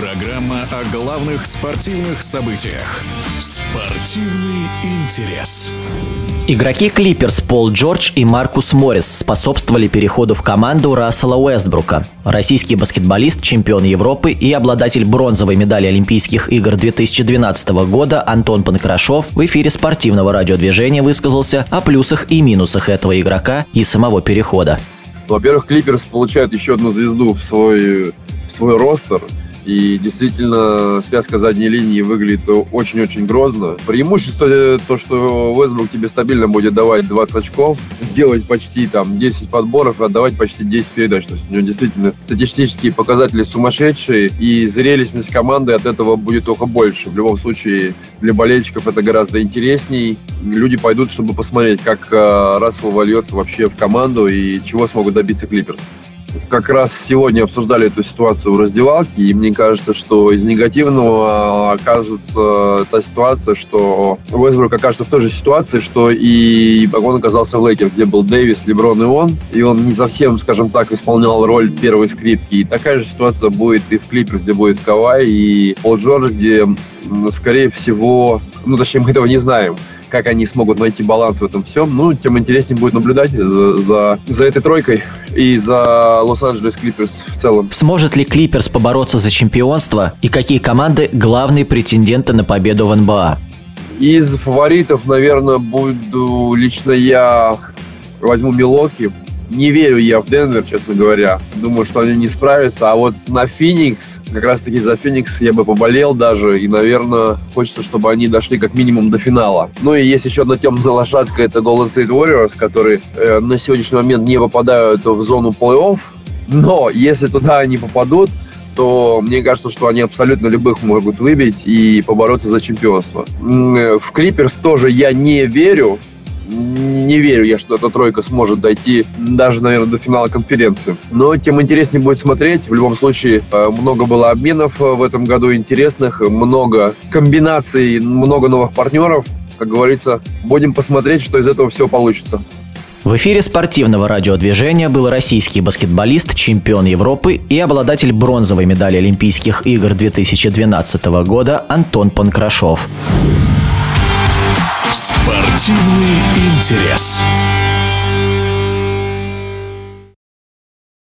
Программа о главных спортивных событиях. Спортивный интерес. Игроки Клиперс Пол Джордж и Маркус Моррис способствовали переходу в команду Рассела Уэстбрука. Российский баскетболист, чемпион Европы и обладатель бронзовой медали Олимпийских игр 2012 года Антон Панкрашов в эфире спортивного радиодвижения высказался о плюсах и минусах этого игрока и самого перехода. Во-первых, Клиперс получают еще одну звезду в свой, в свой ростер – и действительно, связка задней линии выглядит очень-очень грозно. Преимущество то, что Вестбрук тебе стабильно будет давать 20 очков, делать почти там 10 подборов и отдавать почти 10 передач. То есть у него действительно статистические показатели сумасшедшие, и зрелищность команды от этого будет только больше. В любом случае, для болельщиков это гораздо интересней. Люди пойдут, чтобы посмотреть, как э, Рассел вольется вообще в команду и чего смогут добиться Клиперс как раз сегодня обсуждали эту ситуацию в раздевалке, и мне кажется, что из негативного оказывается та ситуация, что Уэсбрук окажется в той же ситуации, что и он оказался в Лейкер, где был Дэвис, Леброн и он, и он не совсем, скажем так, исполнял роль первой скрипки. И такая же ситуация будет и в Клиперс, где будет Кавай и Пол Джордж, где, скорее всего, ну, точнее, мы этого не знаем, как они смогут найти баланс в этом всем, ну, тем интереснее будет наблюдать за, за, за этой тройкой и за Лос-Анджелес Клиперс в целом. Сможет ли Клиперс побороться за чемпионство и какие команды главные претенденты на победу в НБА? Из фаворитов, наверное, буду лично я возьму Милоки, не верю я в Денвер, честно говоря. Думаю, что они не справятся. А вот на Феникс, как раз-таки за Феникс я бы поболел даже. И, наверное, хочется, чтобы они дошли как минимум до финала. Ну и есть еще одна темная лошадка, это Golden State Warriors, которые э, на сегодняшний момент не попадают в зону плей-офф. Но если туда они попадут, то мне кажется, что они абсолютно любых могут выбить и побороться за чемпионство. Э, в Клиперс тоже я не верю, не верю я, что эта тройка сможет дойти даже, наверное, до финала конференции. Но тем интереснее будет смотреть. В любом случае, э, много было обменов э, в этом году интересных, много комбинаций, много новых партнеров. Как говорится, будем посмотреть, что из этого все получится. В эфире спортивного радиодвижения был российский баскетболист, чемпион Европы и обладатель бронзовой медали Олимпийских игр 2012 года Антон Панкрашов. Спортивный интерес.